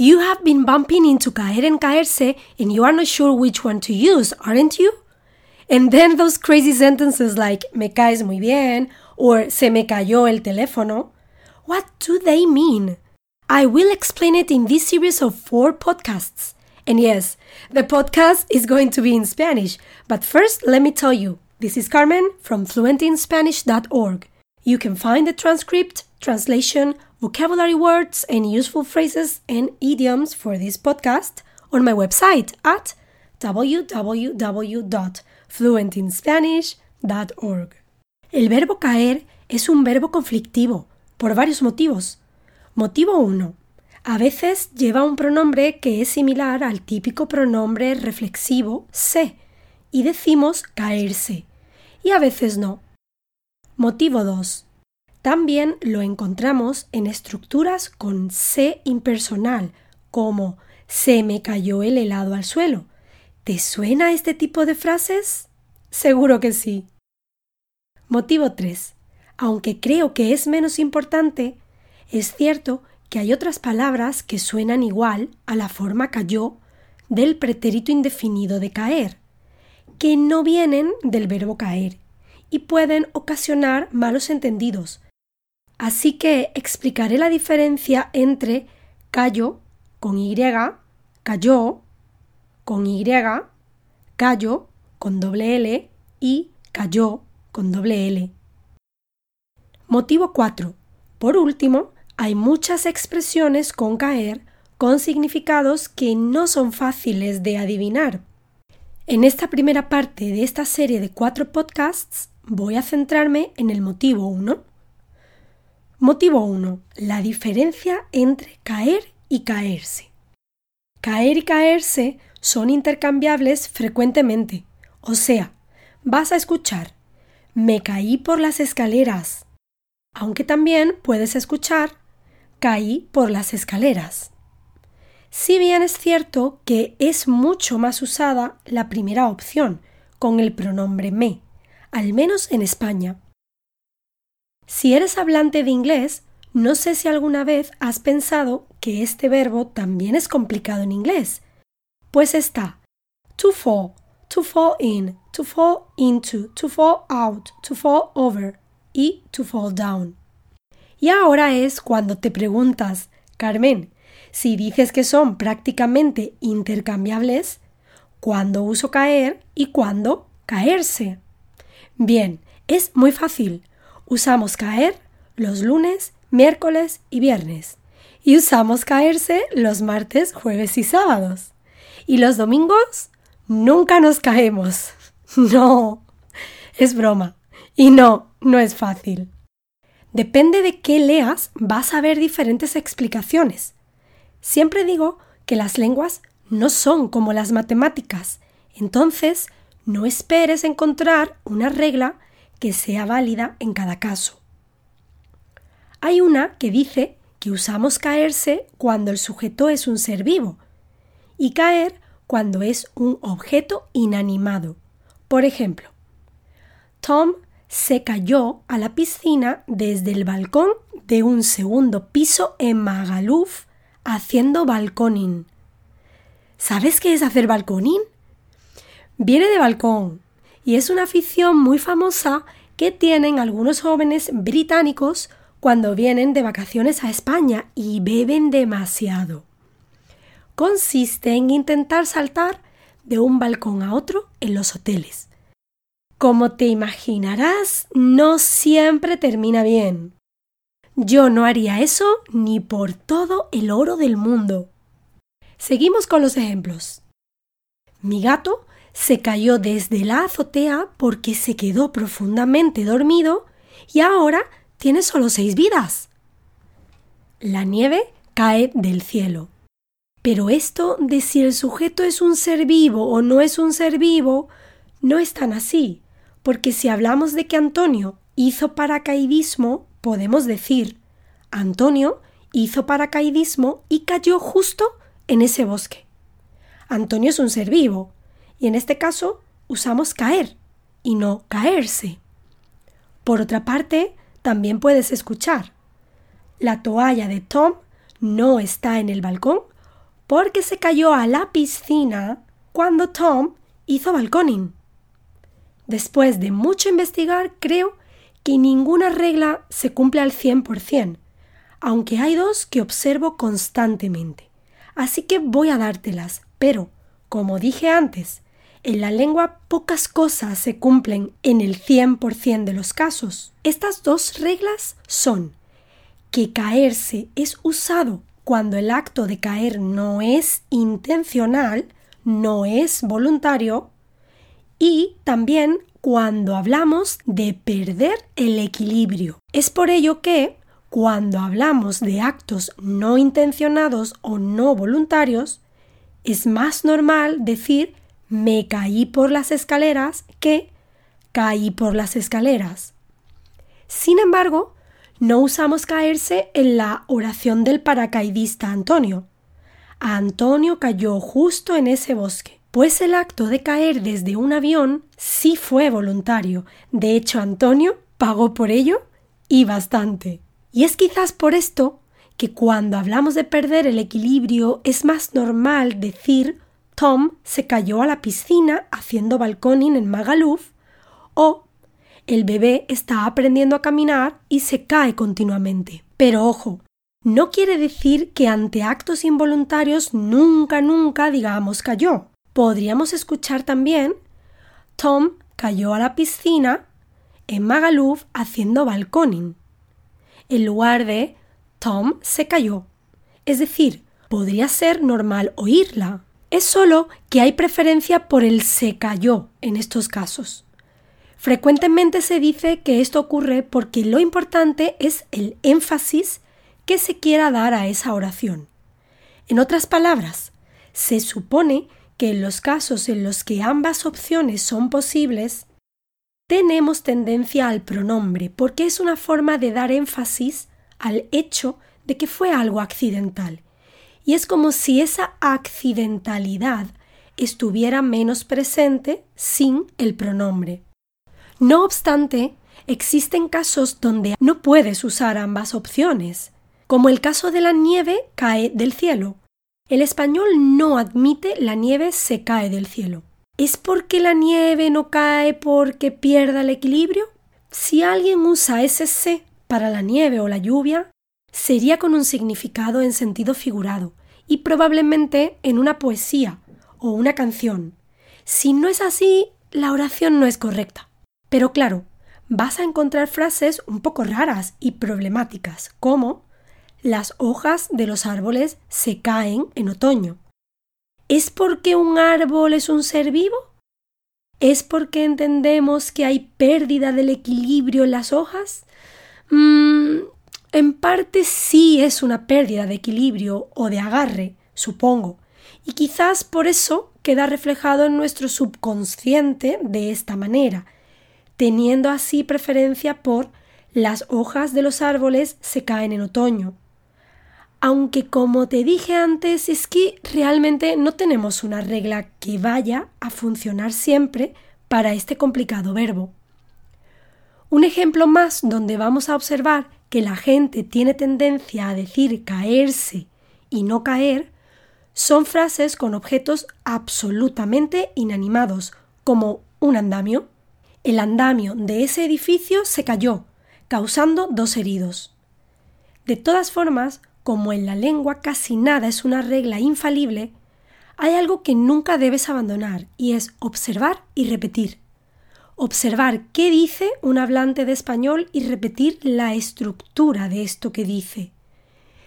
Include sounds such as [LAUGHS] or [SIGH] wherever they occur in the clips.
You have been bumping into caer and caerse and you are not sure which one to use, aren't you? And then those crazy sentences like me caes muy bien or se me cayó el teléfono. What do they mean? I will explain it in this series of four podcasts. And yes, the podcast is going to be in Spanish. But first, let me tell you this is Carmen from fluentinspanish.org. You can find the transcript, translation, vocabulary words, and useful phrases and idioms for this podcast on my website at www.fluentinspanish.org. El verbo caer es un verbo conflictivo por varios motivos. Motivo 1. A veces lleva un pronombre que es similar al típico pronombre reflexivo se y decimos caerse, y a veces no. Motivo 2. También lo encontramos en estructuras con se impersonal, como se me cayó el helado al suelo. ¿Te suena este tipo de frases? Seguro que sí. Motivo 3. Aunque creo que es menos importante, es cierto que hay otras palabras que suenan igual a la forma cayó del pretérito indefinido de caer, que no vienen del verbo caer y pueden ocasionar malos entendidos, Así que explicaré la diferencia entre callo con Y, cayó con Y, callo con doble L y cayó con doble L. Motivo 4. Por último, hay muchas expresiones con caer con significados que no son fáciles de adivinar. En esta primera parte de esta serie de cuatro podcasts voy a centrarme en el motivo 1 Motivo 1. La diferencia entre caer y caerse. Caer y caerse son intercambiables frecuentemente. O sea, vas a escuchar me caí por las escaleras, aunque también puedes escuchar caí por las escaleras. Si bien es cierto que es mucho más usada la primera opción, con el pronombre me, al menos en España, si eres hablante de inglés, no sé si alguna vez has pensado que este verbo también es complicado en inglés. Pues está to fall, to fall in, to fall into, to fall out, to fall over y to fall down. Y ahora es cuando te preguntas, Carmen, si dices que son prácticamente intercambiables, ¿cuándo uso caer y cuándo caerse? Bien, es muy fácil usamos caer los lunes, miércoles y viernes. Y usamos caerse los martes, jueves y sábados. Y los domingos nunca nos caemos. [LAUGHS] No, es broma. Y no, no es fácil. Depende de qué leas, vas a ver diferentes explicaciones. Siempre digo que las lenguas no son como las matemáticas. Entonces, no esperes encontrar una regla que sea válida en cada caso. Hay una que dice que usamos caerse cuando el sujeto es un ser vivo y caer cuando es un objeto inanimado. Por ejemplo, Tom se cayó a la piscina desde el balcón de un segundo piso en Magaluf haciendo balconing. ¿Sabes qué es hacer balconing? Viene de balcón, y es una afición muy famosa que tienen algunos jóvenes británicos cuando vienen de vacaciones a España y beben demasiado. Consiste en intentar saltar de un balcón a otro en los hoteles. Como te imaginarás, no siempre termina bien. Yo no haría eso ni por todo el oro del mundo. Seguimos con los ejemplos. Mi gato se cayó desde la azotea porque se quedó profundamente dormido y ahora tiene solo seis vidas. La nieve cae del cielo. Pero esto de si el sujeto es un ser vivo o no es un ser vivo, no es tan así, porque si hablamos de que Antonio hizo paracaidismo, podemos decir Antonio hizo paracaidismo y cayó justo en ese bosque. Antonio es un ser vivo, y en este caso usamos caer y no caerse. Por otra parte, también puedes escuchar. La toalla de Tom no está en el balcón porque se cayó a la piscina cuando Tom hizo balconing. Después de mucho investigar, creo que ninguna regla se cumple al 100%, aunque hay dos que observo constantemente. Así que voy a dártelas, pero, como dije antes, en la lengua pocas cosas se cumplen en el 100% de los casos. Estas dos reglas son que caerse es usado cuando el acto de caer no es intencional, no es voluntario, y también cuando hablamos de perder el equilibrio. Es por ello que, cuando hablamos de actos no intencionados o no voluntarios, es más normal decir me caí por las escaleras que caí por las escaleras. Sin embargo, no usamos caerse en la oración del paracaidista Antonio. Antonio cayó justo en ese bosque, pues el acto de caer desde un avión sí fue voluntario. De hecho, Antonio pagó por ello y bastante. Y es quizás por esto que cuando hablamos de perder el equilibrio es más normal decir Tom se cayó a la piscina haciendo balconing en Magaluf o el bebé está aprendiendo a caminar y se cae continuamente. Pero ojo, no quiere decir que ante actos involuntarios nunca, nunca digamos cayó. Podríamos escuchar también Tom cayó a la piscina en Magaluf haciendo balconing. En lugar de Tom se cayó. Es decir, podría ser normal oírla, es solo que hay preferencia por el se cayó en estos casos. Frecuentemente se dice que esto ocurre porque lo importante es el énfasis que se quiera dar a esa oración. En otras palabras, se supone que en los casos en los que ambas opciones son posibles, tenemos tendencia al pronombre porque es una forma de dar énfasis al hecho de que fue algo accidental y es como si esa accidentalidad estuviera menos presente sin el pronombre. No obstante, existen casos donde no puedes usar ambas opciones, como el caso de la nieve cae del cielo. El español no admite la nieve se cae del cielo. ¿Es porque la nieve no cae porque pierda el equilibrio? Si alguien usa ese se para la nieve o la lluvia, sería con un significado en sentido figurado y probablemente en una poesía o una canción. Si no es así, la oración no es correcta. Pero claro, vas a encontrar frases un poco raras y problemáticas, como las hojas de los árboles se caen en otoño. ¿Es porque un árbol es un ser vivo? ¿Es porque entendemos que hay pérdida del equilibrio en las hojas? Mm, en parte sí es una pérdida de equilibrio o de agarre, supongo, y quizás por eso queda reflejado en nuestro subconsciente de esta manera, teniendo así preferencia por las hojas de los árboles se caen en otoño. Aunque como te dije antes, es que realmente no tenemos una regla que vaya a funcionar siempre para este complicado verbo. Un ejemplo más donde vamos a observar que la gente tiene tendencia a decir caerse y no caer son frases con objetos absolutamente inanimados, como un andamio. El andamio de ese edificio se cayó, causando dos heridos. De todas formas, como en la lengua casi nada es una regla infalible, hay algo que nunca debes abandonar y es observar y repetir observar qué dice un hablante de español y repetir la estructura de esto que dice.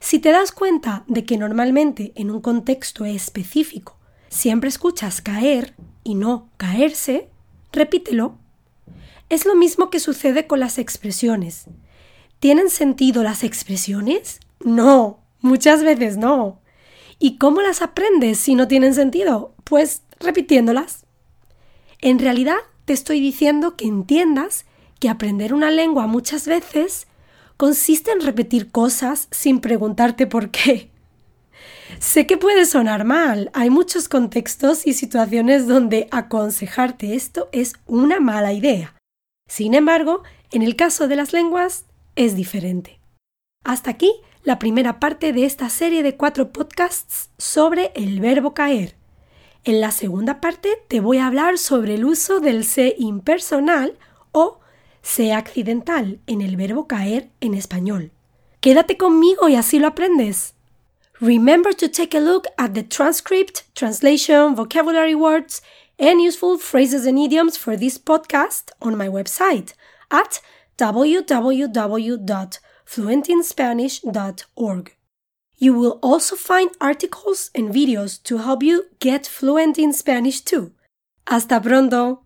Si te das cuenta de que normalmente en un contexto específico siempre escuchas caer y no caerse, repítelo. Es lo mismo que sucede con las expresiones. ¿Tienen sentido las expresiones? No, muchas veces no. ¿Y cómo las aprendes si no tienen sentido? Pues repitiéndolas. En realidad, te estoy diciendo que entiendas que aprender una lengua muchas veces consiste en repetir cosas sin preguntarte por qué. Sé que puede sonar mal, hay muchos contextos y situaciones donde aconsejarte esto es una mala idea. Sin embargo, en el caso de las lenguas es diferente. Hasta aquí la primera parte de esta serie de cuatro podcasts sobre el verbo caer. En la segunda parte te voy a hablar sobre el uso del se impersonal o se accidental en el verbo caer en español. Quédate conmigo y así lo aprendes. Remember to take a look at the transcript, translation, vocabulary words, and useful phrases and idioms for this podcast on my website at www.fluentinspanish.org. You will also find articles and videos to help you get fluent in Spanish too. Hasta pronto!